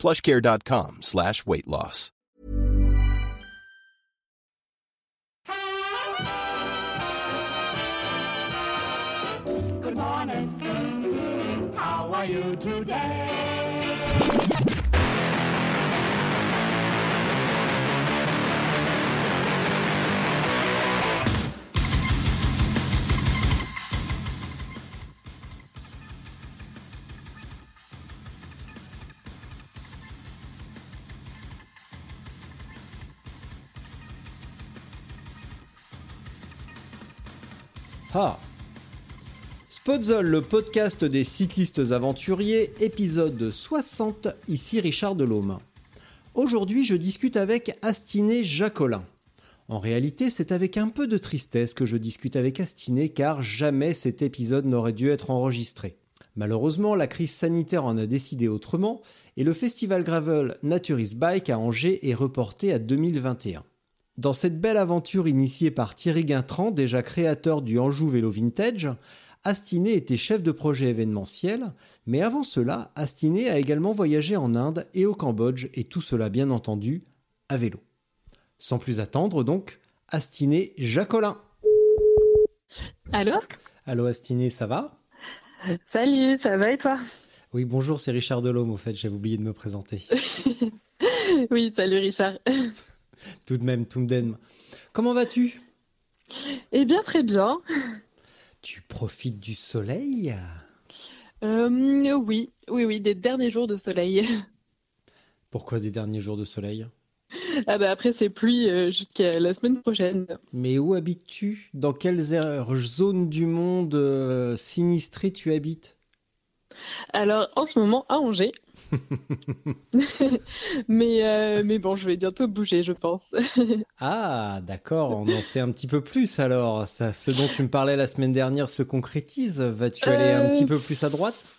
plushcare.com slash weight loss. Good morning. How are you today? Ah Spotzol, le podcast des cyclistes aventuriers, épisode 60, ici Richard Delhomme. Aujourd'hui, je discute avec Astiné Jacolin. En réalité, c'est avec un peu de tristesse que je discute avec Astiné car jamais cet épisode n'aurait dû être enregistré. Malheureusement, la crise sanitaire en a décidé autrement et le festival gravel Naturist Bike à Angers est reporté à 2021. Dans cette belle aventure initiée par Thierry Guintran, déjà créateur du Anjou Vélo Vintage, Astiné était chef de projet événementiel, mais avant cela, Astiné a également voyagé en Inde et au Cambodge, et tout cela bien entendu à vélo. Sans plus attendre donc, Astiné Jacolin. Allô? Allô Astiné, ça va? Salut, ça va et toi? Oui, bonjour, c'est Richard Delhomme, au fait, j'avais oublié de me présenter. Oui, salut Richard. tout de même, tout de même. Comment vas-tu? Eh bien, très bien. Tu profites du soleil? Euh, oui, oui, oui, des derniers jours de soleil. Pourquoi des derniers jours de soleil? Ah bah après c'est pluie euh, jusqu'à la semaine prochaine. Mais où habites-tu? Dans quelles aires- zones du monde euh, sinistrées tu habites? Alors en ce moment à Angers. mais, euh, mais bon, je vais bientôt bouger, je pense. Ah, d'accord, on en sait un petit peu plus alors. Ça, ce dont tu me parlais la semaine dernière se concrétise. Vas-tu aller un Euh, petit peu plus à droite?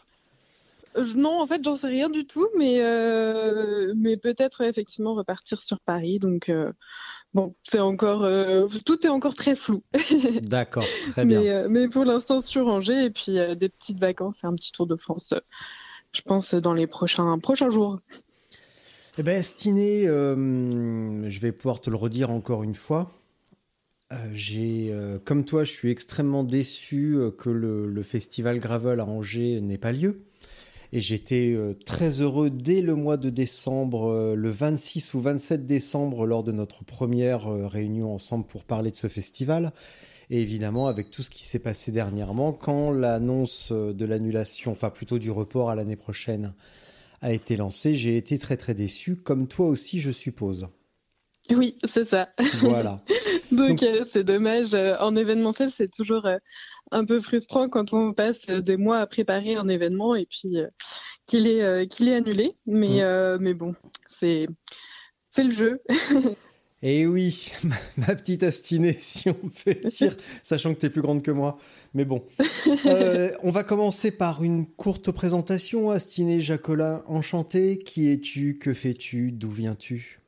Euh, non, en fait, j'en sais rien du tout, mais, euh, mais peut-être effectivement repartir sur Paris. Donc euh, bon, c'est encore, euh, tout est encore très flou. D'accord, très bien. Mais, euh, mais pour l'instant sur Angers et puis euh, des petites vacances et un petit tour de France, euh, je pense, dans les prochains, prochains jours. Eh ben, Stiné, euh, je vais pouvoir te le redire encore une fois. Euh, euh, comme toi, je suis extrêmement déçu que le, le festival Gravel à Angers n'ait pas lieu. Et j'étais très heureux dès le mois de décembre, le 26 ou 27 décembre, lors de notre première réunion ensemble pour parler de ce festival. Et évidemment, avec tout ce qui s'est passé dernièrement, quand l'annonce euh, de l'annulation, enfin plutôt du report à l'année prochaine, a été lancée, j'ai été très très déçu, comme toi aussi, je suppose. Oui, c'est ça. Voilà. Donc euh, c'est dommage. euh, En événementiel, c'est toujours euh, un peu frustrant quand on passe euh, des mois à préparer un événement et puis qu'il est, qu'il est annulé. Mais, Mm. euh, mais bon, c'est le jeu. Et oui, ma, petite astinée, si on peut dire, sachant que tu es plus grande que moi. Mais bon. Euh, on va commencer par une courte présentation. Astinée Jacolin, enchanté. Qui es-tu? Que fais-tu? D'où viens-tu?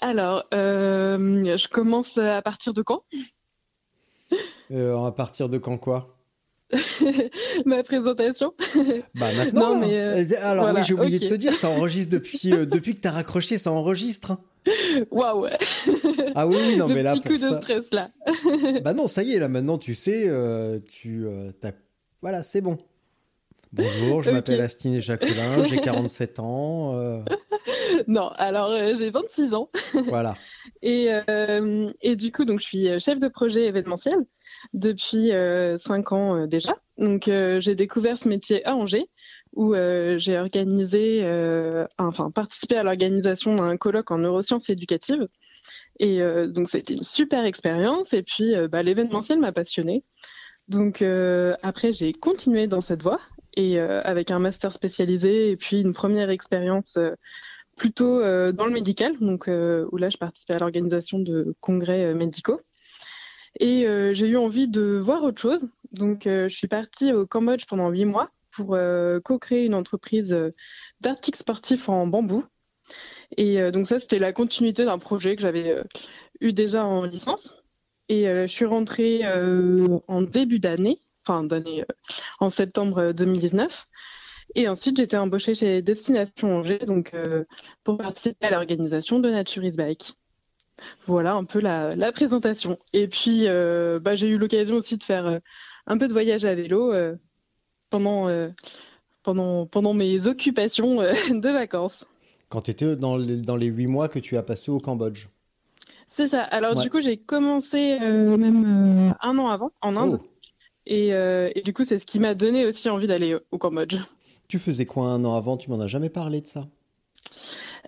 Alors, euh, je commence à partir de quand? Euh, À partir de quand quoi? Ma présentation Bah maintenant. Non, là. mais, euh, Alors voilà, oui, j'ai oublié de te dire, ça enregistre depuis, euh, depuis que tu as raccroché, ça enregistre. Waouh Ah oui, oui, non, Le mais là, petit pour coup de stress là. Bah non, ça y est, là maintenant tu sais, euh, tu euh, t'as- voilà, c'est bon. Bonjour, je m'appelle Astiné Jacquelin, j'ai 47 ans, euh, Non, alors euh, j'ai 26 ans voilà. et, euh, et du coup donc je suis chef de projet événementiel depuis 5 ans déjà. Donc j'ai découvert ce métier à Angers où euh, j'ai organisé, euh, enfin participé à l'organisation d'un colloque en neurosciences éducatives. Et euh, donc c'était une super expérience et puis euh, bah, l'événementiel m'a passionnée. Donc euh, après j'ai continué dans cette voie et euh, avec un master spécialisé et puis une première expérience plutôt dans le médical, donc où là je participais à l'organisation de congrès médicaux. Et j'ai eu envie de voir autre chose. Donc je suis partie au Cambodge pendant huit mois pour co-créer une entreprise d'articles sportifs en bambou. Et donc ça, c'était la continuité d'un projet que j'avais eu déjà en licence. Et je suis rentrée en début d'année, enfin d'année en septembre 2019. Et ensuite, j'étais embauchée chez Destination Angers, donc pour participer à l'organisation de Naturis Bike. Voilà un peu la, présentation. Et puis, bah, j'ai eu l'occasion aussi de faire un peu de voyage à vélo pendant, pendant, pendant mes occupations de vacances. Quand tu étais dans les, dans les huit mois que tu as passé au Cambodge C'est ça. Alors, du coup, j'ai commencé même un an avant, en Inde. Oh. Et, et, du coup, c'est ce qui m'a donné aussi envie d'aller au Cambodge. Tu faisais quoi un an avant? Tu m'en as jamais parlé de ça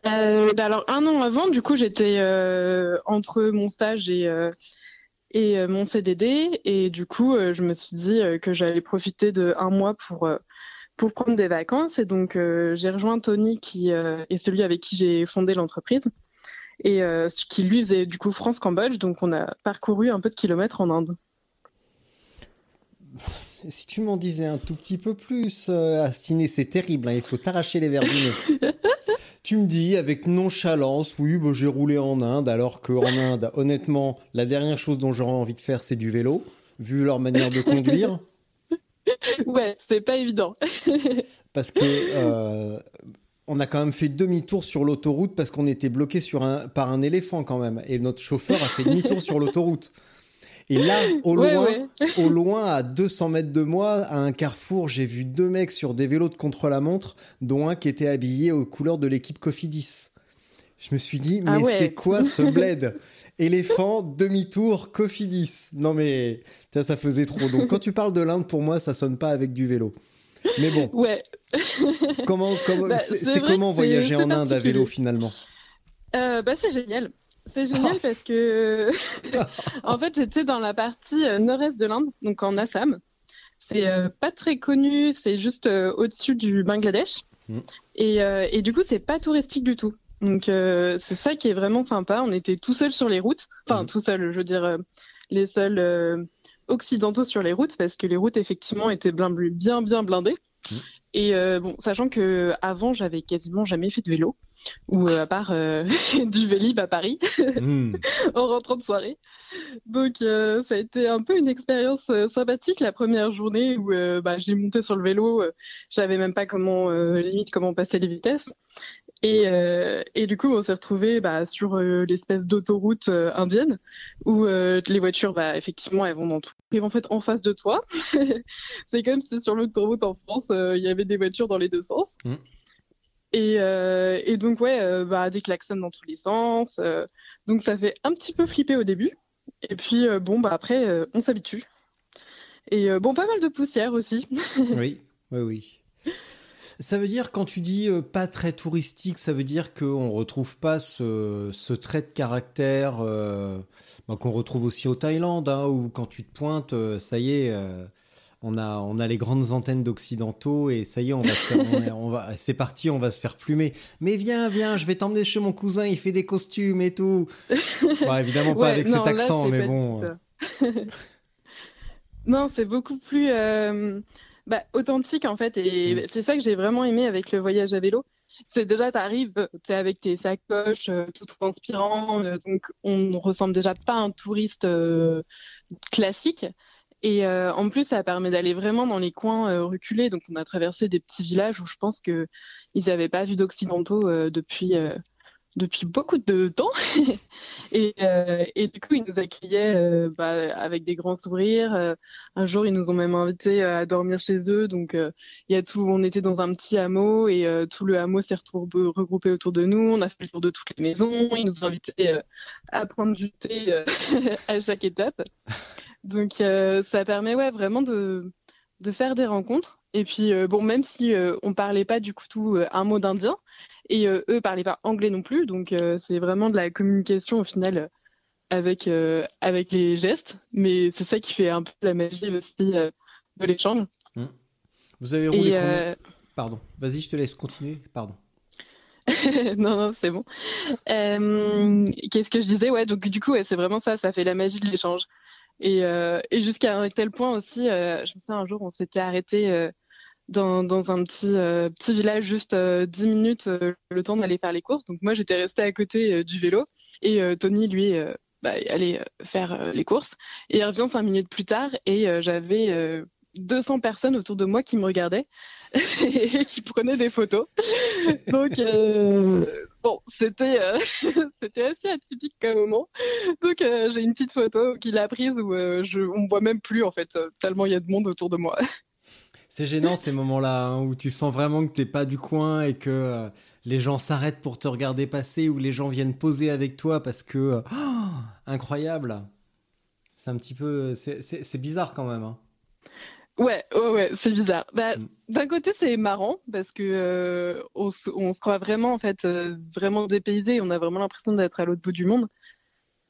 euh, bah alors un an avant, du coup, j'étais euh, entre mon stage et euh, et mon CDD, et du coup, je me suis dit que j'allais profiter de un mois pour pour prendre des vacances, et donc j'ai rejoint Tony qui est celui avec qui j'ai fondé l'entreprise, et qui lui faisait du coup France Cambodge, donc on a parcouru un peu de kilomètres en Inde. Si tu m'en disais un tout petit peu plus, euh, Astiné, c'est terrible, hein, il faut t'arracher les verres du nez. tu me dis avec nonchalance, oui, bah, j'ai roulé en Inde, alors qu'en Inde, honnêtement, la dernière chose dont j'aurais envie de faire, c'est du vélo, vu leur manière de conduire. ouais, c'est pas évident. parce que euh, on a quand même fait demi-tour sur l'autoroute parce qu'on était bloqué sur un, par un éléphant quand même, et notre chauffeur a fait demi-tour sur l'autoroute. Et là, au loin, au loin, à 200 mètres de moi, à un carrefour, j'ai vu deux mecs sur des vélos de contre-la-montre, dont un qui était habillé aux couleurs de l'équipe Cofidis. Je me suis dit, ah mais c'est quoi ce bled? Éléphant, demi-tour, Cofidis. Non mais, ça, ça faisait trop. Donc quand tu parles de l'Inde, pour moi, ça sonne pas avec du vélo. Mais bon. Ouais. comment, comment bah, c'est comment voyager en Inde à vélo finalement? Euh, bah, c'est génial. C'est génial oh. parce que, en fait, j'étais dans la partie euh, nord-est de l'Inde, donc en Assam. C'est euh, pas très connu, c'est juste euh, au-dessus du Bangladesh. Mm. Et, et, du coup, c'est pas touristique du tout. Donc, c'est ça qui est vraiment sympa. On était tout seul sur les routes. Enfin, mm. tout seul, je veux dire, les seuls occidentaux sur les routes parce que les routes, effectivement, étaient bien, bien, bien blindées. Mm. Et bon, sachant que avant, j'avais quasiment jamais fait de vélo ou euh, à part euh, du Vélib à Paris hmm. en rentrant de soirée. Donc euh, ça a été un peu une expérience sympathique la première journée où bah, j'ai monté sur le vélo, j'avais même pas comment limite comment passer les vitesses. Et, et du coup, on s'est retrouvé bah, sur l'espèce d'autoroute indienne où les voitures, bah, effectivement, elles vont dans tout. Vont en fait en face de toi. c'est comme si sur l'autoroute en France, il y avait des voitures dans les deux sens. Hmm. Et, euh, et, donc, ouais, euh, bah, des klaxons dans tous les sens. Euh, donc, ça fait un petit peu flipper au début. Et puis, bon, bah, après, on s'habitue. Et bon, pas mal de poussière aussi. oui, oui, oui. Ça veut dire, quand tu dis pas très touristique, ça veut dire qu'on retrouve pas ce, ce, trait de caractère bah, qu'on retrouve aussi au Thaïlande, hein, où quand tu te pointes, ça y est on a, on a les grandes antennes d'occidentaux et ça y est, on va, on, va, c'est parti, on va se faire plumer. Mais viens, viens, je vais t'emmener chez mon cousin, il fait des costumes et tout. évidemment pas avec cet accent, mais bon. non, c'est beaucoup plus euh, bah, authentique en fait, et mm. c'est ça que j'ai vraiment aimé avec le voyage à vélo. C'est déjà, t'arrives, t'es avec tes sacoches, euh, tout transpirant, euh, donc on ne ressemble déjà pas à un touriste classique. Et euh, en plus, ça permet d'aller vraiment dans les coins euh, reculés. Donc, on a traversé des petits villages où je pense qu'ils n'avaient pas vu d'occidentaux euh, depuis depuis beaucoup de temps. et, du coup, ils nous accueillaient bah, avec des grands sourires. un jour, ils nous ont même invités à dormir chez eux. Donc, il y a tout. On était dans un petit hameau et tout le hameau s'est regroupé autour de nous. On a fait le tour de toutes les maisons. Ils nous ont invités à prendre du thé à chaque étape. Donc euh, ça permet ouais vraiment de, de faire des rencontres. Et puis euh, bon, même si euh, on parlait pas du coup tout un mot d'indien et eux parlaient pas anglais non plus, donc c'est vraiment de la communication au final avec avec les gestes. Mais c'est ça qui fait un peu la magie aussi de l'échange. Mmh. Vous avez roulé Pardon. Vas-y, je te laisse continuer. Pardon. non, non, c'est bon. Euh, Qu'est-ce que je disais? Ouais, donc du coup, ouais, c'est vraiment ça, ça fait la magie de l'échange. Et, euh, et jusqu'à un tel point aussi, euh, je me souviens un jour, on s'était arrêté euh, dans, dans un petit, petit village, juste euh, 10 minutes, le temps d'aller faire les courses. Donc moi, j'étais restée à côté du vélo et Tony, lui, bah, allait faire les courses. Et il revient cinq minutes plus tard et euh, j'avais euh, 200 personnes autour de moi qui me regardaient et qui prenaient des photos. Donc euh, bon, c'était euh, c'était assez atypique comme moment. Donc euh, j'ai une petite photo qu'il a prise où je, on me voit même plus en fait, tellement il y a de monde autour de moi. C'est gênant ces moments-là hein, où tu sens vraiment que t'es pas du coin et que les gens s'arrêtent pour te regarder passer ou les gens viennent poser avec toi parce que oh, incroyable. C'est un petit peu, c'est bizarre quand même. hein. Ouais, ouais, ouais, c'est bizarre. Bah, Mm. d'un côté, c'est marrant parce que euh, on, se- on se croit vraiment en fait euh, vraiment dépaysé. On a vraiment l'impression d'être à l'autre bout du monde.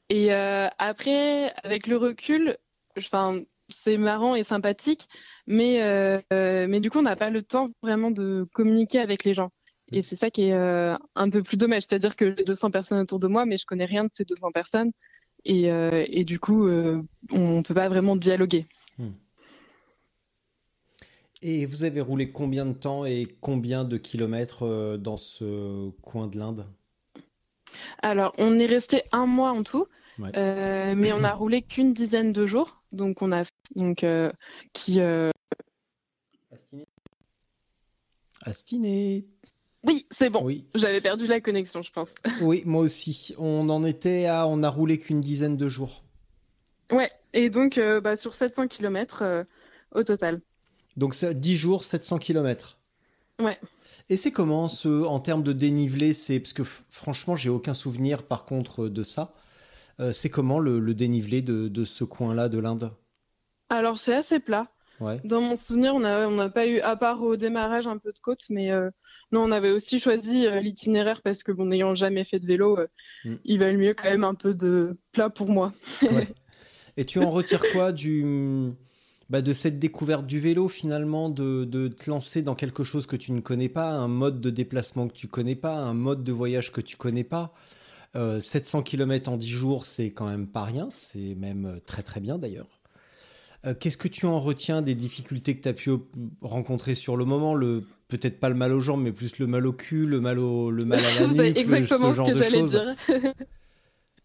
Et euh, après, avec le recul, enfin, c'est marrant et sympathique, mais euh, euh, mais du coup, on n'a pas le temps vraiment de communiquer avec les gens. Et c'est ça qui est euh, un peu plus dommage. C'est-à-dire que j'ai 200 personnes autour de moi, mais je connais rien de ces 200 personnes. Et, euh, et du coup, euh, on peut pas vraiment dialoguer. Et vous avez roulé combien de temps et combien de kilomètres euh, dans ce coin de l'Inde? Alors, on est resté un mois en tout, Ouais. euh, mais on a roulé qu'une dizaine de jours. Donc, on a donc euh, qui euh, Astiné. Astiné. oui, c'est bon. Oui. J'avais perdu la connexion, je pense. Oui, moi aussi. On en était à, on a roulé qu'une dizaine de jours. Ouais. Et donc, bah, sur 700 km au total. Donc ça, 10 jours, 700 km. Ouais. Et c'est comment ce, en termes de dénivelé, c'est parce que franchement, j'ai aucun souvenir par contre de ça. Euh, c'est comment le, le dénivelé de, de ce coin-là de l'Inde? Alors, c'est assez plat. Ouais. Dans mon souvenir, on n'a on pas eu, à part au démarrage, un peu de côte, mais euh, non, on avait aussi choisi euh, l'itinéraire parce que, bon, n'ayant jamais fait de vélo, euh, Mm. il valait mieux quand même un peu de plat pour moi. ouais. Et tu en retires quoi du, bah, de cette découverte du vélo finalement, de, de te lancer dans quelque chose que tu ne connais pas, un mode de déplacement que tu connais pas, un mode de voyage que tu connais pas. Euh, 700 km en 10 jours, c'est quand même pas rien, c'est même euh, très très bien d'ailleurs. Euh, Qu'est-ce que tu en retiens des difficultés que tu as pu rencontrer sur le moment? Le Peut-être pas le mal aux jambes, mais plus le mal au cul, le mal, au, le mal à la C'est nuque, exactement ce genre ce que de choses. dire.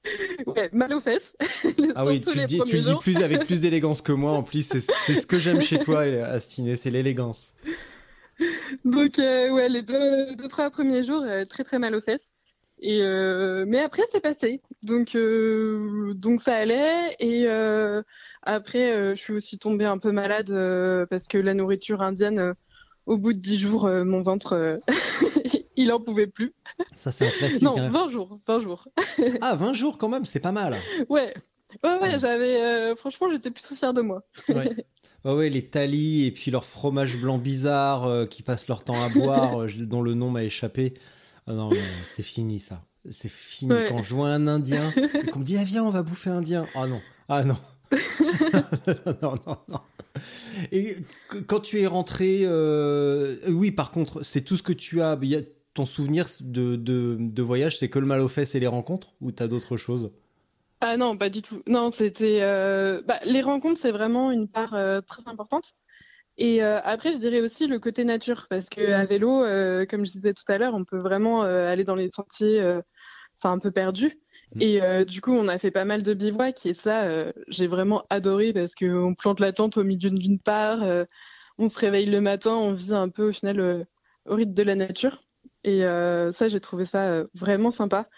ouais, mal aux fesses. Ah oui, tu le dis, tu premiers le dis jours. plus avec plus d'élégance que moi. En plus, c'est c'est ce que j'aime chez toi, Astiné, c'est l'élégance. Donc, euh, ouais, les deux, deux, trois premiers jours, euh, très très mal aux fesses. Et euh, mais après, c'est passé. Donc, euh, donc ça allait. Et euh, après, euh, je suis aussi tombée un peu malade euh, parce que la nourriture indienne, euh, au bout de dix jours, euh, mon ventre, euh, il en pouvait plus. Ça, c'est un classique. non, hein. 20 jours, 20 jours. Ah, 20 jours quand même, c'est pas mal. Ouais. Ouais, j'avais. euh, franchement, j'étais plutôt fière de moi. Ouais. Ouais, ouais, les talis et puis leur fromage blanc bizarre qui passent leur temps à boire, dont le nom m'a échappé. Ah non, c'est fini ça. C'est fini. Ouais. Quand je vois un Indien et qu'on me dit, ah viens, on va bouffer indien. Ah non. Ah non. non, non, non. Et quand tu es rentré, euh, oui, par contre, c'est tout ce que tu as. ton souvenir de, voyage, c'est que le mal aux fesses et les rencontres ou t'as d'autres choses? Ah non, pas du tout. Non, c'était euh, bah, les rencontres, c'est vraiment une part euh, très importante. Et après, je dirais aussi le côté nature, parce que à vélo, comme je disais tout à l'heure, on peut vraiment aller dans les sentiers, un peu perdus. Mm. Et euh, du coup, on a fait pas mal de bivouac, et ça, euh, j'ai vraiment adoré parce que on plante la tente au milieu d'une part, euh, on se réveille le matin, on vit un peu au final euh, au rythme de la nature. Et euh, ça, j'ai trouvé ça euh, vraiment sympa.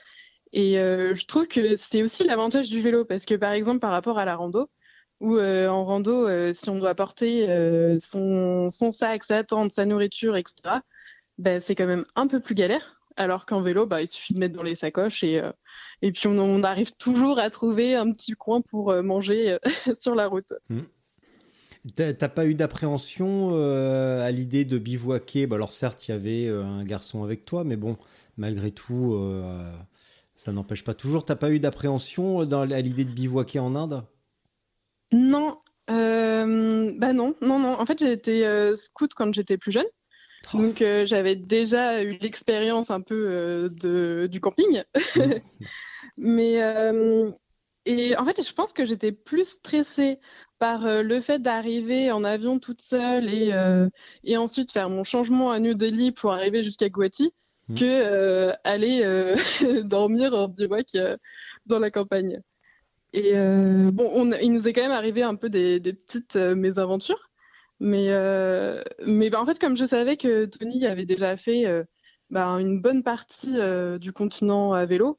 Et je trouve que c'est aussi l'avantage du vélo parce que par exemple par rapport à la rando, où en rando, si on doit porter son, son sac, sa tente, sa nourriture, etc., ben, c'est quand même un peu plus galère. Alors qu'en vélo, bah, il suffit de mettre dans les sacoches et, euh, et puis on, on arrive toujours à trouver un petit coin pour euh, manger euh, sur la route. T'as t'as pas eu d'appréhension euh, à l'idée de bivouaquer? Bah Alors certes, il y avait euh, un garçon avec toi, mais bon, malgré tout, euh, ça n'empêche pas toujours. T'as pas eu d'appréhension à l'idée de bivouaquer en Inde? Non, bah non, non, non. En fait, j'ai été scout quand j'étais plus jeune. Oh. Donc euh, j'avais déjà eu l'expérience un peu euh, de, du camping. Mais euh, et en fait, je pense que j'étais plus stressée par euh, le fait d'arriver en avion toute seule et, euh, et ensuite faire mon changement à New Delhi pour arriver jusqu'à Guwahati Mm. que euh, aller euh, dormir en bivouac euh, dans la campagne. Et euh, bon, on, il nous est quand même arrivé un peu des, des petites mésaventures. Mais, euh, mais bah, en fait, comme je savais que Tony avait déjà fait euh, bah, une bonne partie euh, du continent à vélo,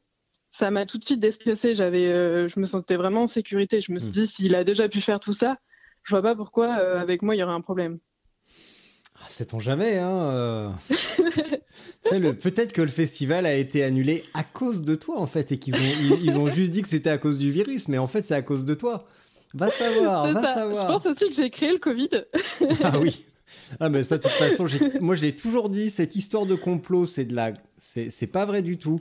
ça m'a tout de suite déstressée. J'avais, je me sentais vraiment en sécurité. Je me suis Mm. dit, s'il a déjà pu faire tout ça, je vois pas pourquoi avec moi il y aurait un problème. Ah, Sait-on jamais, hein Peut-être que le festival a été annulé à cause de toi, en fait, et qu'ils ont, ils, ils ont juste dit que c'était à cause du virus, mais en fait, c'est à cause de toi. Va savoir, va ça. savoir. Je pense aussi que j'ai créé le Covid. Ah oui. Ah mais ça de toute façon, moi je l'ai toujours dit, cette histoire de complot, c'est de la, c'est pas vrai du tout.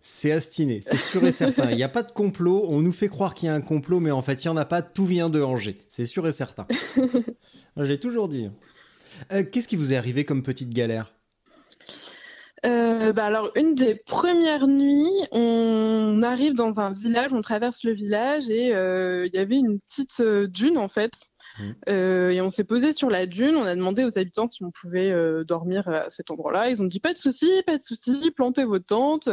C'est astiné, c'est sûr et certain. Il n'y a pas de complot. On nous fait croire qu'il y a un complot, mais en fait il y en a pas. Tout vient de Angers, c'est sûr et certain. Je l'ai toujours dit. Euh, Qu'est-ce qui vous est arrivé comme petite galère? Euh, bah alors, une des premières nuits, on arrive dans un village, on traverse le village et euh, il y avait une petite euh, dune en fait. Mhm. Euh, et on s'est posé sur la dune, on a demandé aux habitants si on pouvait euh, dormir à cet endroit-là. Ils ont dit pas de souci, pas de souci, plantez vos tentes.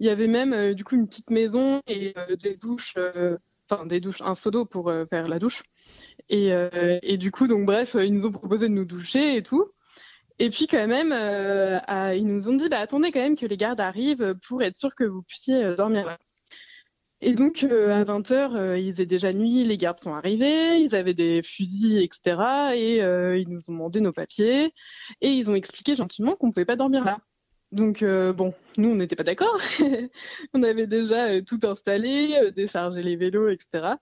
Il y avait même euh, du coup une petite maison et euh, des douches, euh, enfin des douches, un seau d'eau pour euh, faire la douche. Et, euh, et du coup, donc bref, ils nous ont proposé de nous doucher et tout. Et puis quand même, euh, ils nous ont dit, bah, attendez quand même que les gardes arrivent pour être sûr que vous puissiez euh, dormir là. Et donc euh, à 20h, il faisait déjà nuit, les gardes sont arrivés, ils avaient des fusils, etc. Et euh, ils nous ont demandé nos papiers et ils ont expliqué gentiment qu'on ne pouvait pas dormir là. Donc euh, bon, nous on n'était pas d'accord. on avait déjà euh, tout installé, euh, déchargé les vélos, etc.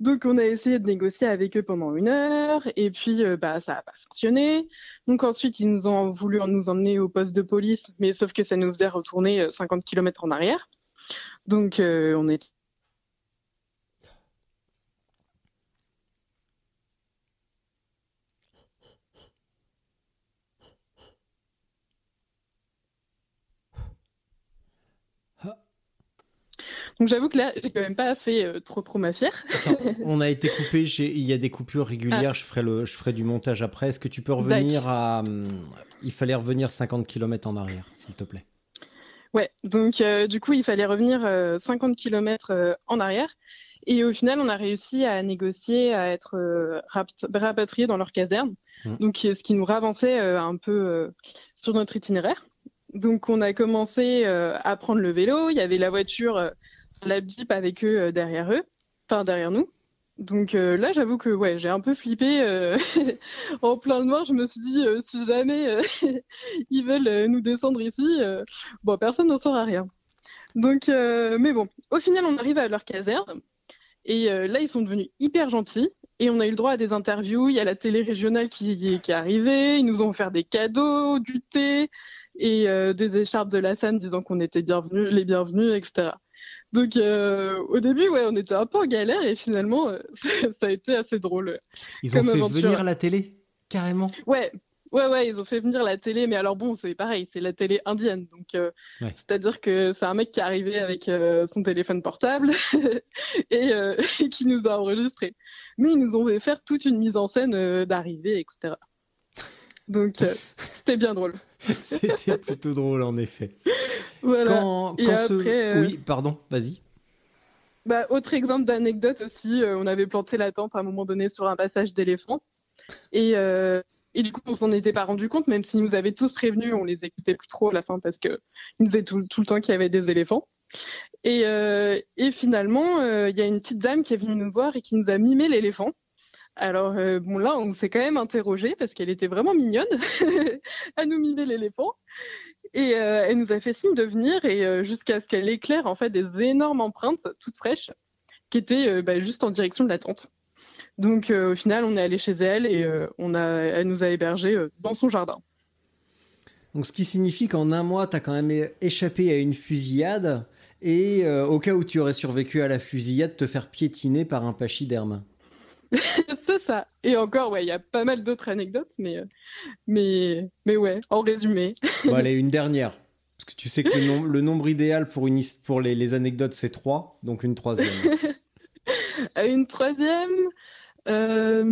Donc on a essayé de négocier avec eux pendant une heure et puis euh, bah ça n'a pas fonctionné. Donc ensuite ils nous ont voulu nous emmener au poste de police, mais sauf que ça nous faisait retourner euh, 50 km en arrière. Donc euh, on est Donc j'avoue que là, j'ai quand même pas fait euh, trop trop ma fière. Attends, on a été coupé. Il y a des coupures régulières. Je ferai le, je ferai du montage après. Est-ce que tu peux revenir à, hum, il fallait revenir 50 km en arrière, s'il te plaît. Ouais, donc euh, du coup, il fallait revenir euh, 50 km en arrière. Et au final, on a réussi à négocier, à être euh, rap- rapatriés dans leur caserne. Mhm. Donc, ce qui nous ravançait euh, un peu euh, sur notre itinéraire. Donc, on a commencé euh, à prendre le vélo. Il y avait la voiture, euh, la Jeep avec eux euh, derrière eux, enfin derrière nous. Donc euh, là, j'avoue que ouais, j'ai un peu flippé. euh, en plein noir, je me suis dit, si jamais ils veulent nous descendre ici, bon, personne n'en saura rien. Donc, mais bon, au final, on arrive à leur caserne. Et là, ils sont devenus hyper gentils. Et on a eu le droit à des interviews. Il y a la télé régionale qui, qui est arrivée. Ils nous ont offert des cadeaux, du thé et des écharpes de la SAN disant qu'on était bienvenus, les bienvenus, etc. Donc euh, au début, ouais, on était un peu en galère et finalement, euh, ça a été assez drôle. Ils ont fait aventure. venir la télé, carrément? Ouais, ouais, ouais, ils ont fait venir la télé, mais alors bon, c'est pareil, c'est la télé indienne, donc euh, Ouais. c'est-à-dire que c'est un mec qui est arrivé avec son téléphone portable et, et qui nous a enregistré. Mais ils nous ont fait faire toute une mise en scène d'arrivée, etc. Donc c'était bien drôle. C'était plutôt drôle, en effet. Voilà. Quand, Et quand ce- après, euh, Oui, pardon, vas-y. Bah, autre exemple d'anecdote aussi, euh, on avait planté la tente à un moment donné sur un passage d'éléphants. Et, euh, et du coup, on s'en était pas rendu compte, même s'ils nous avaient tous prévenus, on les écoutait plus trop à la fin parce que ils nous disaient tout, tout le temps qu'il y avait des éléphants. Et, et finalement, il y a une petite dame qui est venue nous voir et qui nous a mimé l'éléphant. Alors euh, bon là, on s'est quand même interrogé parce qu'elle était vraiment mignonne à nous mimer l'éléphant. Et euh, elle nous a fait signe de venir et euh, jusqu'à ce qu'elle éclaire en fait des énormes empreintes toutes fraîches qui étaient bah, juste en direction de la tente. Donc au final, on est allé chez elle et elle nous a hébergés dans son jardin. Donc, ce qui signifie qu'en un mois, t'as quand même échappé à une fusillade et au cas où tu aurais survécu à la fusillade, te faire piétiner par un pachyderme. c'est ça. Et encore, ouais, il y a pas mal d'autres anecdotes, mais, euh, mais, mais ouais, en résumé. Bon, allez, une dernière. Parce que tu sais que le, nom- le nombre idéal pour, une, pour les, les anecdotes, c'est 3, donc une troisième. Une troisième, euh,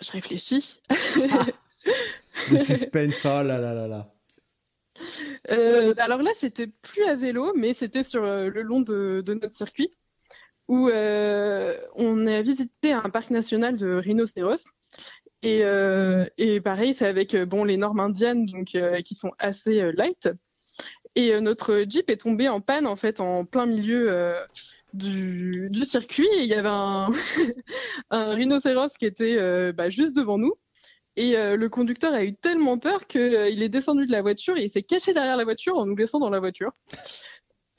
je réfléchis. Le suspense, oh là là là là. Euh, alors là, c'était plus à vélo, mais c'était sur euh, le long de, de notre circuit où euh, on a visité un parc national de rhinocéros. Et, euh, pareil, c'est avec euh, bon les normes indiennes qui sont assez light. Et notre Jeep est tombé en panne en fait en plein milieu du, circuit. Il y avait un, rhinocéros qui était bah, juste devant nous. Et le conducteur a eu tellement peur qu'il est descendu de la voiture et il s'est caché derrière la voiture en nous laissant dans la voiture.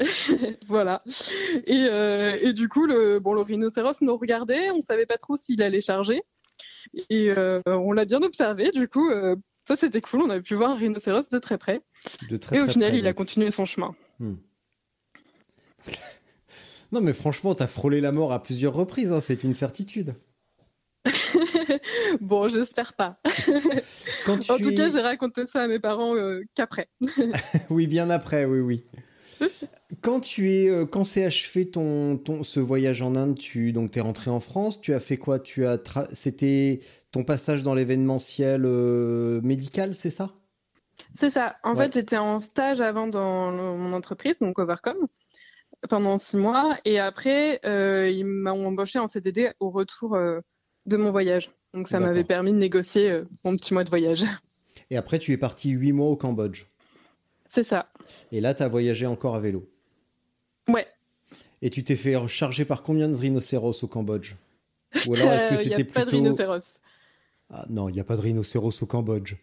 voilà. Et, euh, et du coup, le, bon, le rhinocéros nous regardait, on savait pas trop s'il allait charger. Et euh, on l'a bien observé, du coup, euh, ça c'était cool, on a pu voir un rhinocéros de très près. De très, et au très final, près, il a continué son chemin. Non, mais franchement, t'as frôlé la mort à plusieurs reprises, hein, c'est une certitude. bon, j'espère pas. Quand tu En tout es- cas, j'ai raconté ça à mes parents qu'après. Oui, bien après, oui, oui. Quand tu es, euh, quand s'est achevé ton, ton, ce voyage en Inde, tu donc t'es rentré en France, tu as fait quoi? Tu as, tra- c'était ton passage dans l'événementiel euh, médical, c'est ça? C'est ça. En Ouais. fait, j'étais en stage avant dans le- mon entreprise, donc Overcom, pendant six mois. Et après, euh, ils m'ont embauché en CDD au retour euh, de mon voyage. Donc ça m'avait permis de négocier mon petit mois de voyage. Et après, tu es parti huit mois au Cambodge. C'est ça. Et là, tu as voyagé encore à vélo. Ouais. Et tu t'es fait charger par combien de rhinocéros au Cambodge? Ou alors est-ce que Euh, c'était pas de plutôt rhinocéros. Ah non, il n'y a pas de rhinocéros au Cambodge.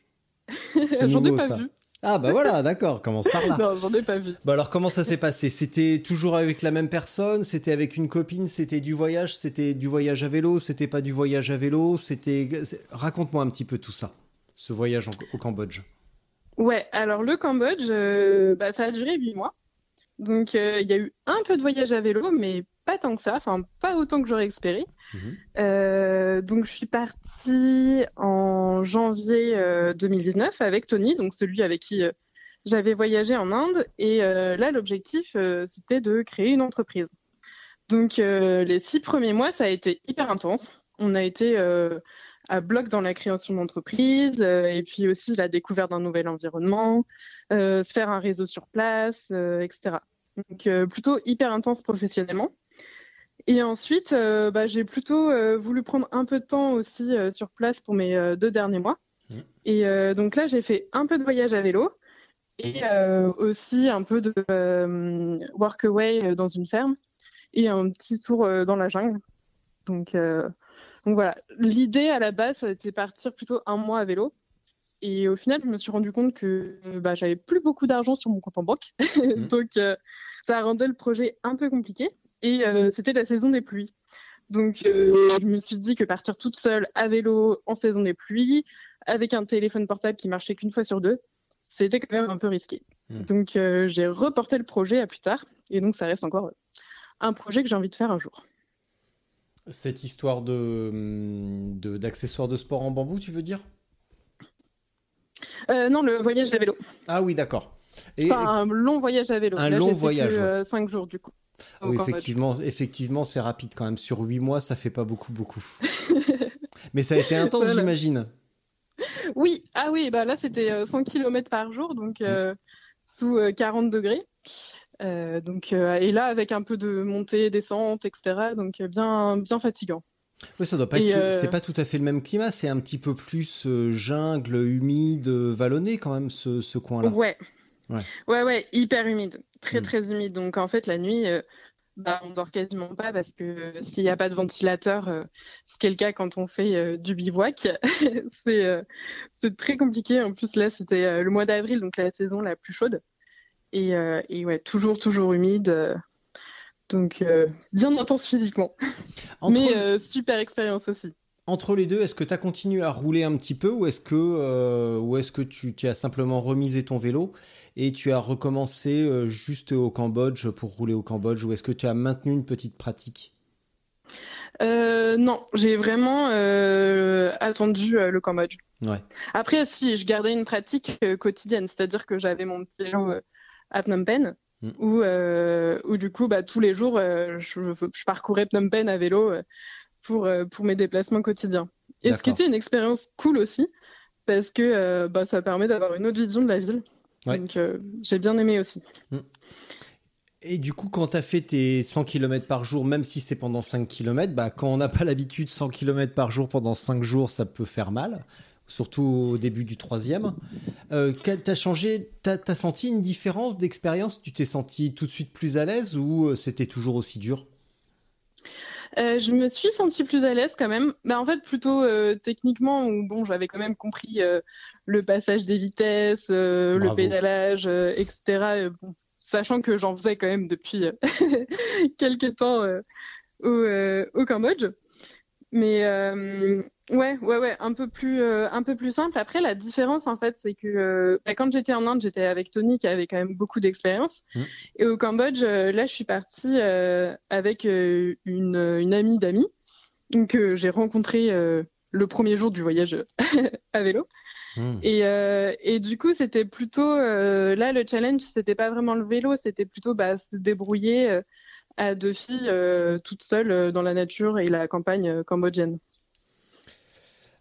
J'en ai pas ça. vu. Ah bah voilà, d'accord, commence par là. Non, j'en ai pas vu. Bah alors comment ça s'est passé? C'était toujours avec la même personne? C'était avec une copine? C'était du voyage? C'était du voyage à vélo? C'était pas du voyage à vélo? C'était raconte-moi un petit peu tout ça, ce voyage en- au Cambodge. Ouais, alors le Cambodge, euh, bah, ça a duré huit mois. Donc euh, il y a eu un peu de voyage à vélo, mais pas tant que ça, enfin pas autant que j'aurais espéré. Mhm. Euh, donc je suis partie en janvier euh, 2019 avec Tony, donc celui avec qui euh, j'avais voyagé en Inde. Et euh, là, l'objectif, euh, c'était de créer une entreprise. Donc euh, les six premiers mois, ça a été hyper intense. On a été euh, à bloc dans la création d'entreprise euh, et puis aussi la découverte d'un nouvel environnement, euh, se faire un réseau sur place, euh, etc. Donc euh, plutôt hyper intense professionnellement. Et ensuite, euh, bah, j'ai plutôt euh, voulu prendre un peu de temps aussi euh, sur place pour mes deux derniers mois. Mhm. Et donc là, j'ai fait un peu de voyage à vélo et aussi un peu de workaway dans une ferme et un petit tour dans la jungle. Donc, donc voilà, l'idée à la base, c'était partir plutôt un mois à vélo. Et au final, je me suis rendu compte que bah, j'avais plus beaucoup d'argent sur mon compte en banque. donc euh, ça rendait le projet un peu compliqué. Et euh, c'était la saison des pluies. Donc euh, je me suis dit que partir toute seule à vélo en saison des pluies, avec un téléphone portable qui marchait qu'une fois sur deux, c'était quand même un peu risqué. Mm. Donc euh, j'ai reporté le projet à plus tard. Et donc ça reste encore un projet que j'ai envie de faire un jour. Cette histoire de de- d'accessoires de, sport en bambou, tu veux dire? Euh, non, le voyage à vélo. Ah oui, d'accord. Et, Enfin, un long voyage à vélo. Un Là, long voyage, que, ouais. euh, cinq jours du coup. effectivement, effectivement, c'est rapide quand même. Sur huit mois, ça fait pas beaucoup, beaucoup. Mais ça a été intense, Voilà. j'imagine. Oui, ah oui, bah là c'était euh, 100 km par jour, donc euh, sous euh, 40 degrés. Euh, donc, euh, et là avec un peu de montée, descente, etc. Donc euh, bien, bien fatigant. Oui, ça doit pas être. euh, C'est pas tout à fait le même climat. C'est un petit peu plus euh, jungle, humide, vallonné quand même ce, ce coin-là. Ouais. Ouais. ouais, ouais, hyper humide, très Mm. très humide. Donc en fait la nuit, euh, bah, on dort quasiment pas parce que euh, s'il n'y a pas de ventilateur, euh, ce qui est le cas quand on fait du bivouac, c'est très compliqué. En plus là c'était le mois d'avril, donc la saison la plus chaude. Et, et ouais, toujours toujours humide. donc bien intense physiquement, Entre, mais super expérience aussi. Entre les deux, est-ce que tu as continué à rouler un petit peu ou est-ce que, euh, ou est-ce que tu, tu as simplement remisé ton vélo et tu as recommencé euh, juste au Cambodge pour rouler au Cambodge ou est-ce que tu as maintenu une petite pratique? Euh, non, j'ai vraiment euh, attendu le Cambodge. Ouais. Après, si, je gardais une pratique quotidienne, c'est-à-dire que j'avais mon petit vélo à Phnom Penh, Mm. où, euh, où du coup, bah, tous les jours, euh, je, je parcourais Phnom Penh à vélo euh, pour, euh, pour mes déplacements quotidiens. Et ce qui était une expérience cool aussi, parce que euh, bah, ça permet d'avoir une autre vision de la ville. Ouais. Donc, euh, j'ai bien aimé aussi. Et du coup, quand tu as fait tes 100 km par jour, même si c'est pendant 5 km, bah, quand on n'a pas l'habitude, 100 km par jour pendant 5 jours, ça peut faire mal, surtout au début du troisième. Euh, t'as changé, t'as as senti une différence d'expérience? Tu t'es senti tout de suite plus à l'aise ou c'était toujours aussi dur? Euh, je me suis sentie plus à l'aise quand même. Bah, en fait, plutôt euh, techniquement, où bon, j'avais quand même compris euh, le passage des vitesses, euh, le pédalage, euh, etc. Euh, bon, sachant que j'en faisais quand même depuis euh, quelques temps euh, au, euh, au Cambodge. Mais euh, ouais, ouais, ouais, un peu plus, euh, un peu plus simple. Après, la différence, en fait, c'est que euh, bah, quand j'étais en Inde, j'étais avec Tony qui avait quand même beaucoup d'expérience. Mhm. Et au Cambodge, euh, là, je suis partie euh, avec euh, une, une amie d'amis que j'ai rencontrée euh, le premier jour du voyage à vélo. Hmm. Et, euh, et du coup, c'était plutôt euh, là le challenge, c'était pas vraiment le vélo, c'était plutôt bah, se débrouiller euh, à deux filles euh, toutes seules euh, dans la nature et la campagne euh, cambodgienne.